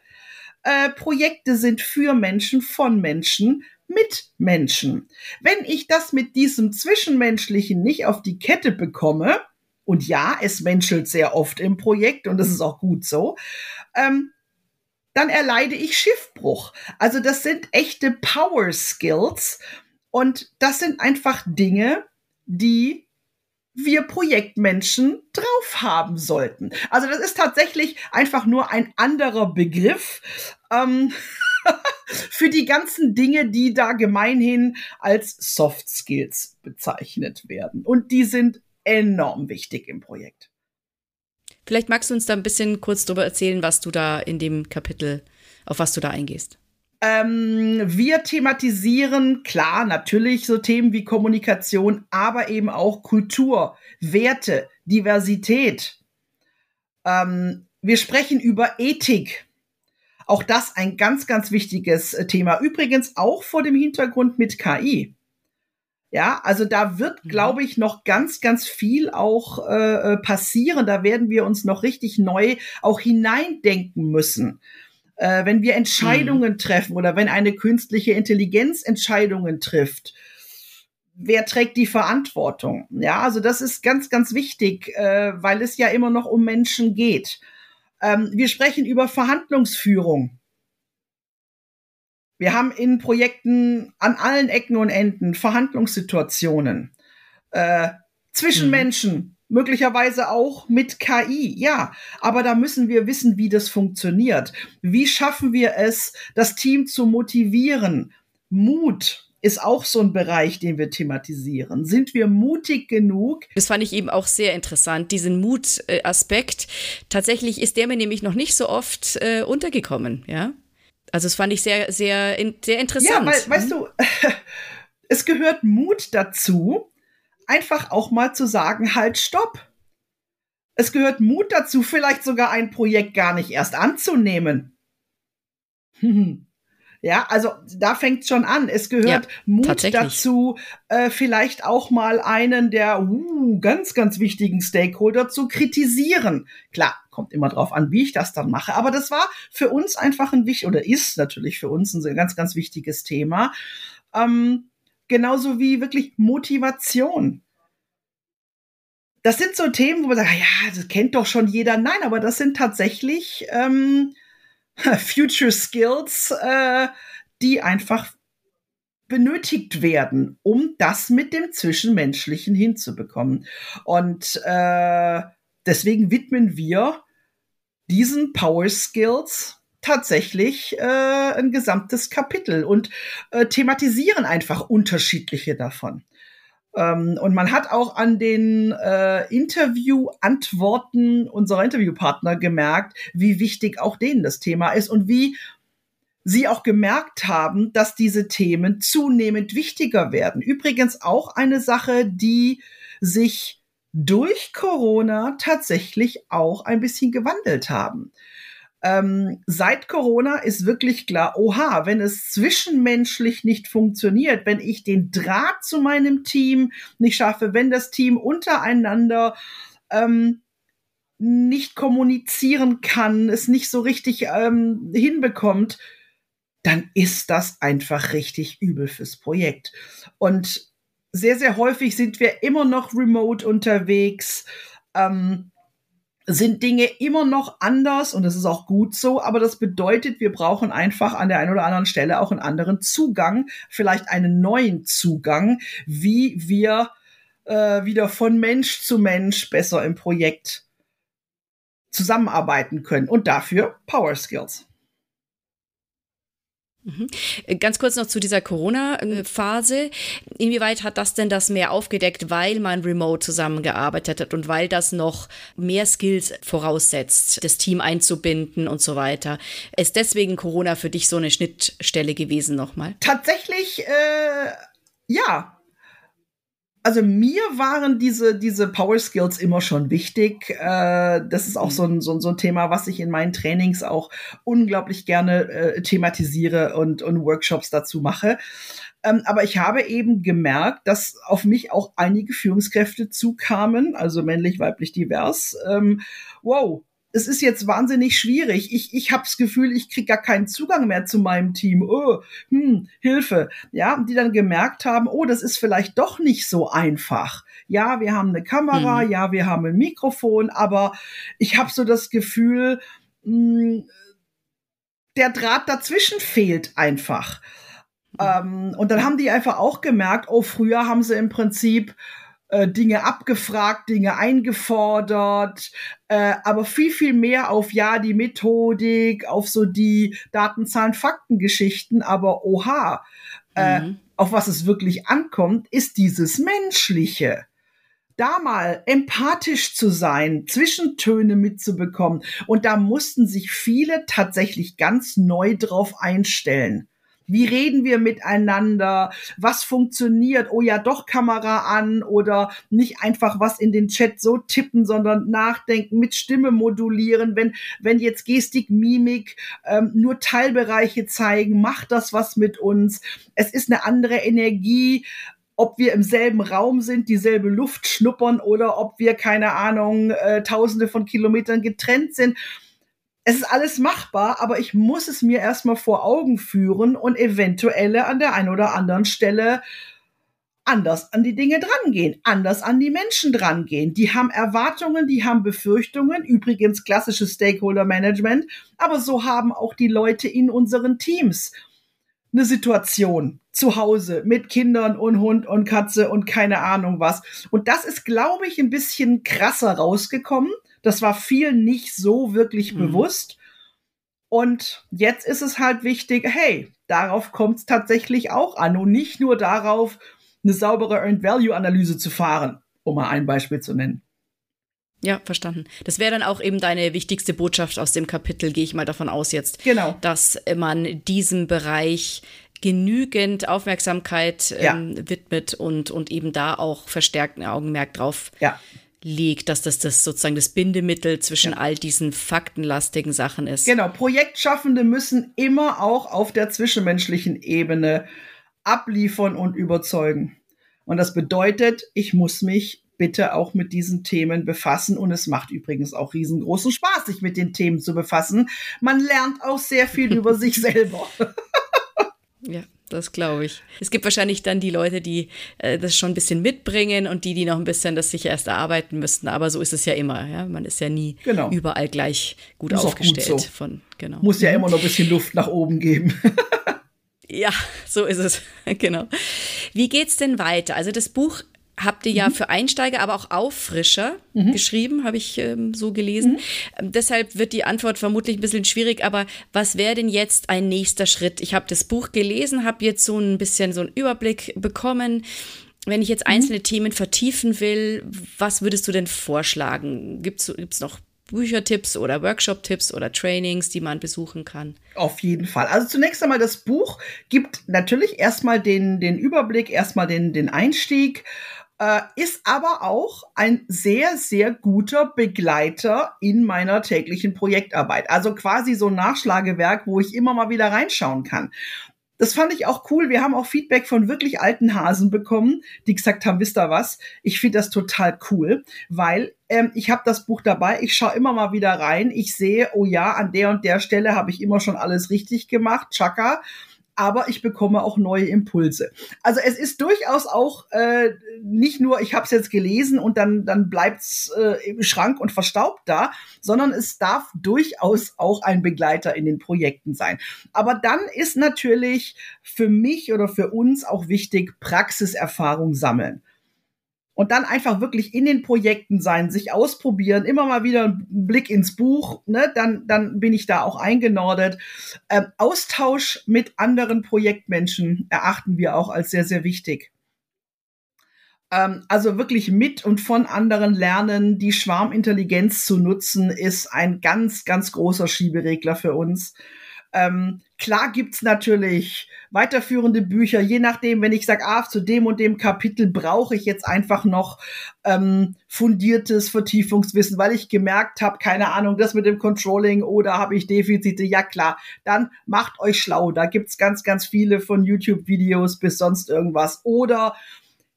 äh, Projekte sind für Menschen, von Menschen, mit Menschen. Wenn ich das mit diesem Zwischenmenschlichen nicht auf die Kette bekomme, und ja, es menschelt sehr oft im Projekt und das ist auch gut so, ähm, dann erleide ich Schiffbruch. Also das sind echte Power Skills und das sind einfach Dinge, die wir Projektmenschen drauf haben sollten. Also das ist tatsächlich einfach nur ein anderer Begriff ähm, <laughs> für die ganzen Dinge, die da gemeinhin als Soft Skills bezeichnet werden. Und die sind enorm wichtig im Projekt. Vielleicht magst du uns da ein bisschen kurz darüber erzählen, was du da in dem Kapitel, auf was du da eingehst. Ähm, wir thematisieren, klar, natürlich so Themen wie Kommunikation, aber eben auch Kultur, Werte, Diversität. Ähm, wir sprechen über Ethik. Auch das ein ganz, ganz wichtiges äh, Thema. Übrigens auch vor dem Hintergrund mit KI. Ja, also da wird, mhm. glaube ich, noch ganz, ganz viel auch äh, äh, passieren. Da werden wir uns noch richtig neu auch hineindenken müssen äh, wenn wir Entscheidungen mhm. treffen oder wenn eine künstliche Intelligenz Entscheidungen trifft, wer trägt die Verantwortung? Ja, also das ist ganz, ganz wichtig, äh, weil es ja immer noch um Menschen geht. Ähm, wir sprechen über Verhandlungsführung. Wir haben in Projekten an allen Ecken und Enden Verhandlungssituationen äh, zwischen mhm. Menschen, möglicherweise auch mit KI, ja. Aber da müssen wir wissen, wie das funktioniert. Wie schaffen wir es, das Team zu motivieren? Mut ist auch so ein Bereich, den wir thematisieren. Sind wir mutig genug? Das fand ich eben auch sehr interessant, diesen Mutaspekt. Tatsächlich ist der mir nämlich noch nicht so oft äh, untergekommen, ja. Also das fand ich sehr, sehr, sehr interessant. Ja, weil, weißt du, <laughs> es gehört Mut dazu, einfach auch mal zu sagen, halt, stopp. Es gehört Mut dazu, vielleicht sogar ein Projekt gar nicht erst anzunehmen. <laughs> Ja, also da fängt schon an. Es gehört ja, Mut dazu, äh, vielleicht auch mal einen der uh, ganz, ganz wichtigen Stakeholder zu kritisieren. Klar, kommt immer drauf an, wie ich das dann mache. Aber das war für uns einfach ein wichtig oder ist natürlich für uns ein ganz, ganz wichtiges Thema. Ähm, genauso wie wirklich Motivation. Das sind so Themen, wo man sagt, ja, das kennt doch schon jeder. Nein, aber das sind tatsächlich ähm, <laughs> Future Skills, äh, die einfach benötigt werden, um das mit dem Zwischenmenschlichen hinzubekommen. Und äh, deswegen widmen wir diesen Power Skills tatsächlich äh, ein gesamtes Kapitel und äh, thematisieren einfach unterschiedliche davon. Ähm, und man hat auch an den äh, Interview-Antworten unserer Interviewpartner gemerkt, wie wichtig auch denen das Thema ist und wie sie auch gemerkt haben, dass diese Themen zunehmend wichtiger werden. Übrigens auch eine Sache, die sich durch Corona tatsächlich auch ein bisschen gewandelt haben ähm, seit Corona ist wirklich klar, oha, wenn es zwischenmenschlich nicht funktioniert, wenn ich den Draht zu meinem Team nicht schaffe, wenn das Team untereinander ähm, nicht kommunizieren kann, es nicht so richtig ähm, hinbekommt, dann ist das einfach richtig übel fürs Projekt. Und sehr, sehr häufig sind wir immer noch remote unterwegs, ähm, sind Dinge immer noch anders und das ist auch gut so, aber das bedeutet, wir brauchen einfach an der einen oder anderen Stelle auch einen anderen Zugang, vielleicht einen neuen Zugang, wie wir äh, wieder von Mensch zu Mensch besser im Projekt zusammenarbeiten können und dafür Power Skills. Mhm. Ganz kurz noch zu dieser Corona-Phase. Inwieweit hat das denn das mehr aufgedeckt, weil man remote zusammengearbeitet hat und weil das noch mehr Skills voraussetzt, das Team einzubinden und so weiter? Ist deswegen Corona für dich so eine Schnittstelle gewesen nochmal? Tatsächlich, äh, ja also mir waren diese, diese Power Skills immer schon wichtig. Äh, das ist auch so ein, so, so ein Thema, was ich in meinen Trainings auch unglaublich gerne äh, thematisiere und, und Workshops dazu mache. Ähm, aber ich habe eben gemerkt, dass auf mich auch einige Führungskräfte zukamen, also männlich, weiblich, divers. Ähm, wow, es ist jetzt wahnsinnig schwierig. Ich, ich habe das Gefühl, ich kriege gar keinen Zugang mehr zu meinem Team. Oh, hm, Hilfe. Ja, die dann gemerkt haben, oh, das ist vielleicht doch nicht so einfach. Ja, wir haben eine Kamera, mhm. ja, wir haben ein Mikrofon, aber ich habe so das Gefühl, mh, hm, der Draht dazwischen fehlt einfach. Mhm. Ähm, und dann haben die einfach auch gemerkt, oh, früher haben sie im Prinzip äh, Dinge abgefragt, Dinge eingefordert, äh, aber viel, viel mehr auf ja, die Methodik, auf so die Datenzahlen, Faktengeschichten, aber oha, äh, mhm. auf was es wirklich ankommt, ist dieses Menschliche da mal empathisch zu sein, Zwischentöne mitzubekommen. Und da mussten sich viele tatsächlich ganz neu drauf einstellen. Wie reden wir miteinander? Was funktioniert? Oh ja, doch Kamera an oder nicht einfach was in den Chat so tippen, sondern nachdenken, mit Stimme modulieren. Wenn, wenn jetzt Gestik, Mimik ähm, nur Teilbereiche zeigen, macht das was mit uns. Es ist eine andere Energie ob wir im selben Raum sind, dieselbe Luft schnuppern oder ob wir, keine Ahnung, äh, tausende von Kilometern getrennt sind es ist alles machbar, aber ich muss es mir erstmal vor Augen führen und eventuell an der einen oder anderen Stelle anders an die Dinge drangehen, anders an die Menschen drangehen. Die haben Erwartungen, die haben Befürchtungen, übrigens klassisches Stakeholder Management, aber so haben auch die Leute in unseren Teams eine Situation zu Hause mit Kindern und Hund und Katze und keine Ahnung was. Und das ist, glaube ich, ein bisschen krasser rausgekommen. Das war vielen nicht so wirklich mhm. bewusst. Und jetzt ist es halt wichtig, hey, darauf kommt es tatsächlich auch an und nicht nur darauf, eine saubere Earned Value Analyse zu fahren, um mal ein Beispiel zu nennen. Ja, verstanden. Das wäre dann auch eben deine wichtigste Botschaft aus dem Kapitel, gehe ich mal davon aus jetzt. Genau. Dass man diesem Bereich genügend Aufmerksamkeit ja. ähm, widmet und, und eben da auch verstärkten Augenmerk drauf ja liegt, dass das, das sozusagen das Bindemittel zwischen ja. all diesen faktenlastigen Sachen ist. Genau, Projektschaffende müssen immer auch auf der zwischenmenschlichen Ebene abliefern und überzeugen. Und das bedeutet, ich muss mich bitte auch mit diesen Themen befassen. Und es macht übrigens auch riesengroßen Spaß, sich mit den Themen zu befassen. Man lernt auch sehr viel <laughs> über sich selber. ja. Das glaube ich. Es gibt wahrscheinlich dann die Leute, die äh, das schon ein bisschen mitbringen und die, die noch ein bisschen das sich erst erarbeiten müssten. Aber so ist es ja immer. Ja? Man ist ja nie genau. überall gleich gut ist aufgestellt. Gut so. von, genau. Muss ja immer noch ein bisschen Luft nach oben geben. <laughs> ja, so ist es. <laughs> genau. Wie geht's denn weiter? Also das Buch habt ihr ja mhm. für Einsteiger, aber auch Auffrischer mhm. geschrieben, habe ich ähm, so gelesen. Mhm. Ähm, deshalb wird die Antwort vermutlich ein bisschen schwierig, aber was wäre denn jetzt ein nächster Schritt? Ich habe das Buch gelesen, habe jetzt so ein bisschen so einen Überblick bekommen. Wenn ich jetzt mhm. einzelne Themen vertiefen will, was würdest du denn vorschlagen? Gibt es noch Büchertipps oder Workshop-Tipps oder Trainings, die man besuchen kann? Auf jeden Fall. Also zunächst einmal das Buch gibt natürlich erstmal den, den Überblick, erstmal den, den Einstieg äh, ist aber auch ein sehr, sehr guter Begleiter in meiner täglichen Projektarbeit. Also quasi so ein Nachschlagewerk, wo ich immer mal wieder reinschauen kann. das fand ich auch cool. Wir haben auch Feedback von wirklich alten Hasen bekommen, die gesagt haben, wisst ihr was? Ich finde das total cool, weil ähm, ich habe das Buch dabei, ich schaue immer mal wieder rein, ich sehe, oh ja, an der und der Stelle habe ich immer schon alles richtig gemacht, Chaka aber ich bekomme auch neue Impulse. Also es ist durchaus auch äh, nicht nur, ich habe es jetzt gelesen und dann, dann bleibt's äh, im Schrank und verstaubt da, sondern es darf durchaus auch ein Begleiter in den Projekten sein. Aber dann ist natürlich für mich oder für uns auch wichtig, Praxiserfahrung sammeln und dann einfach wirklich in den Projekten sein, sich ausprobieren, immer mal wieder einen Blick ins Buch, ne, dann, dann bin ich da auch eingenordet. Ähm, Austausch mit anderen Projektmenschen erachten wir auch als sehr, sehr wichtig. Ähm, also wirklich mit und von anderen lernen, die Schwarmintelligenz zu nutzen, ist ein ganz, ganz großer Schieberegler für uns. Ähm, klar gibt's natürlich weiterführende Bücher, je nachdem, wenn ich sage, ah, zu dem und dem Kapitel brauche ich jetzt einfach noch ähm, fundiertes Vertiefungswissen, weil ich gemerkt habe, keine Ahnung, das mit dem Controlling oder habe ich Defizite, ja klar, dann macht euch schlau. Da gibt's ganz, ganz viele von YouTube-Videos bis sonst irgendwas. Oder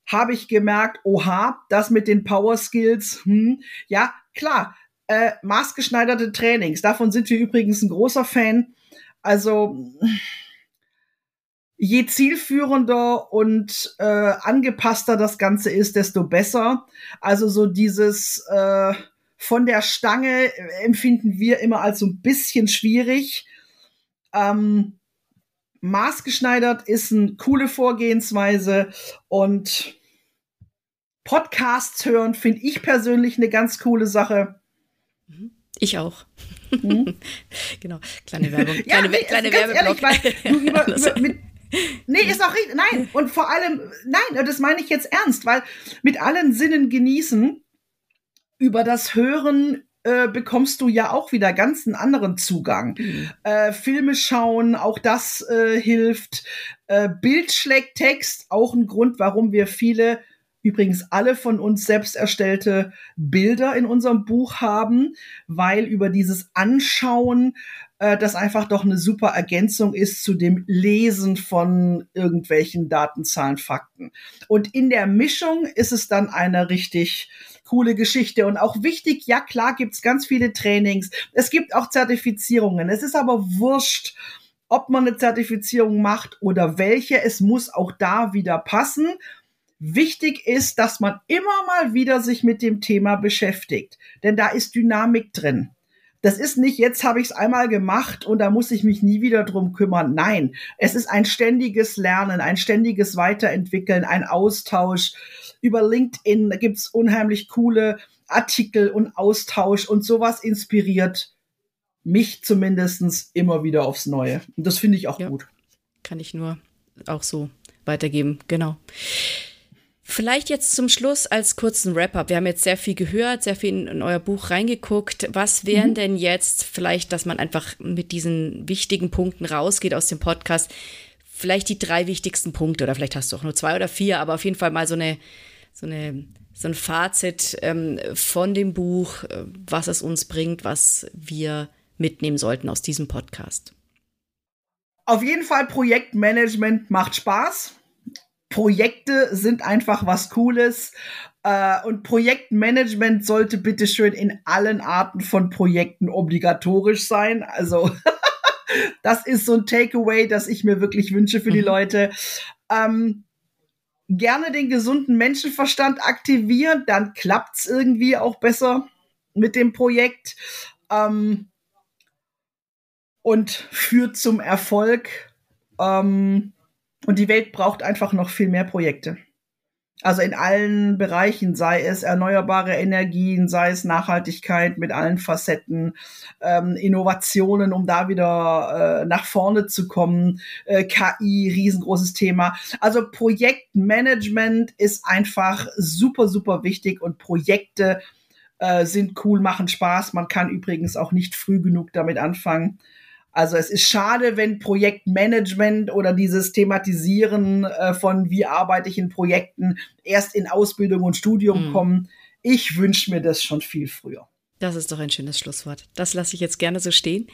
habe ich gemerkt, oha, das mit den Power Skills, hm, ja, klar, äh, maßgeschneiderte Trainings, davon sind wir übrigens ein großer Fan also je zielführender und äh, angepasster das Ganze ist, desto besser. Also so dieses äh, von der Stange empfinden wir immer als so ein bisschen schwierig. Ähm, maßgeschneidert ist eine coole Vorgehensweise und Podcasts hören finde ich persönlich eine ganz coole Sache. Ich auch. Mhm. <laughs> genau, kleine Werbung. ja, kleine, nee, kleine also Werbeblock. Ehrlich, weil du <laughs> über, über, mit, nee, ist auch richtig. Nein, und vor allem, nein, das meine ich jetzt ernst, weil mit allen Sinnen genießen, über das Hören äh, bekommst du ja auch wieder ganz einen anderen Zugang. Mhm. Äh, Filme schauen, auch das äh, hilft. Äh, Bild schlägt Text, auch ein Grund, warum wir viele übrigens alle von uns selbst erstellte Bilder in unserem Buch haben, weil über dieses Anschauen äh, das einfach doch eine super Ergänzung ist zu dem Lesen von irgendwelchen Datenzahlen, Fakten. Und in der Mischung ist es dann eine richtig coole Geschichte. Und auch wichtig, ja klar gibt's ganz viele Trainings, es gibt auch Zertifizierungen, es ist aber wurscht, ob man eine Zertifizierung macht oder welche, es muss auch da wieder passen Wichtig ist, dass man immer mal wieder sich mit dem Thema beschäftigt, denn da ist Dynamik drin. Das ist nicht, jetzt habe ich es einmal gemacht und da muss ich mich nie wieder drum kümmern. Nein, es ist ein ständiges Lernen, ein ständiges Weiterentwickeln, ein Austausch. Über LinkedIn gibt es unheimlich coole Artikel und Austausch und sowas inspiriert mich zumindest immer wieder aufs Neue. Und das finde ich auch ja, gut. Kann ich nur auch so weitergeben, genau. Vielleicht jetzt zum Schluss als kurzen Wrap-up. Wir haben jetzt sehr viel gehört, sehr viel in, euer Buch reingeguckt. Was wären mhm. denn jetzt vielleicht, dass man einfach mit diesen wichtigen Punkten rausgeht aus dem Podcast? Vielleicht die drei wichtigsten Punkte oder vielleicht hast du auch nur zwei oder vier, aber auf jeden Fall mal so eine, so eine, so ein Fazit ähm, von dem Buch, äh, was es uns bringt, was wir mitnehmen sollten aus diesem Podcast. Auf jeden Fall Projektmanagement macht Spaß Projekte sind einfach was Cooles. Äh, und Projektmanagement sollte bitte schön in allen Arten von Projekten obligatorisch sein. Also <laughs> das ist so ein Takeaway, das ich mir wirklich wünsche für die mhm. Leute. Ähm, gerne den gesunden Menschenverstand aktivieren, dann klappt's irgendwie auch besser mit dem Projekt ähm, und führt zum Erfolg. Ähm, und die Welt braucht einfach noch viel mehr Projekte. Also in allen Bereichen, sei es erneuerbare Energien, sei es Nachhaltigkeit mit allen Facetten, ähm, Innovationen, um da wieder äh, nach vorne zu kommen, äh, KI, riesengroßes Thema. Also Projektmanagement ist einfach super, super wichtig und Projekte äh, sind cool, machen Spaß. Man kann übrigens auch nicht früh genug damit anfangen. Also es ist schade, wenn Projektmanagement oder dieses Thematisieren äh, von wie arbeite ich in Projekten erst in Ausbildung und Studium mhm. kommen. Ich wünsche mir das schon viel früher. Das ist doch ein schönes Schlusswort. Das lasse ich jetzt gerne so stehen.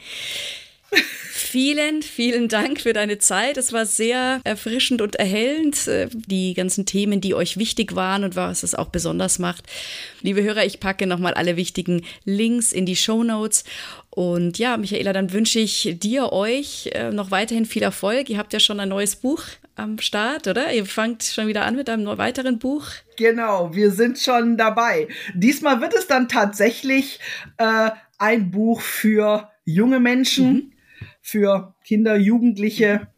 Vielen, vielen Dank für deine Zeit. Es war sehr erfrischend und erhellend. Äh, die ganzen Themen, die euch wichtig waren und was es auch besonders macht. Liebe Hörer, ich packe nochmal alle wichtigen Links in die Show Notes. Und ja, Michaela, dann wünsche ich dir, euch äh, noch weiterhin viel Erfolg. Ihr habt ja schon ein neues Buch am Start, oder? Ihr fangt schon wieder an mit einem weiteren Buch. Genau, wir sind schon dabei. Diesmal wird es dann tatsächlich äh, ein Buch für junge Menschen. Mhm für Kinder, Jugendliche,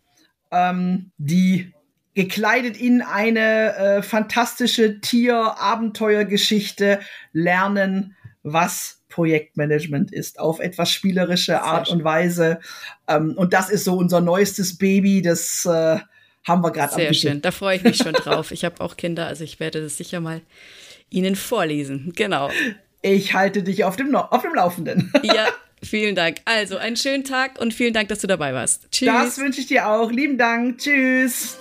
ähm, die gekleidet in eine äh, fantastische Tier-Abenteuergeschichte lernen, was Projektmanagement ist, auf etwas spielerische Art und Weise. Ähm, und das ist so unser neuestes Baby, das äh, haben wir gerade Sehr schön, da freue ich mich schon drauf. Ich habe auch Kinder, also ich werde das sicher mal Ihnen vorlesen. Genau. Ich halte dich auf dem, auf dem Laufenden. Ja, Vielen Dank. Also, einen schönen Tag und vielen Dank, dass du dabei warst. Tschüss. Das wünsche ich dir auch. Lieben Dank. Tschüss.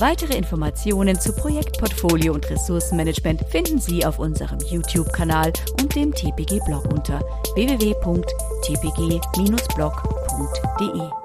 Weitere Informationen zu Projektportfolio und Ressourcenmanagement finden Sie auf unserem YouTube-Kanal und dem TPG-Blog unter www.tpg-blog.de.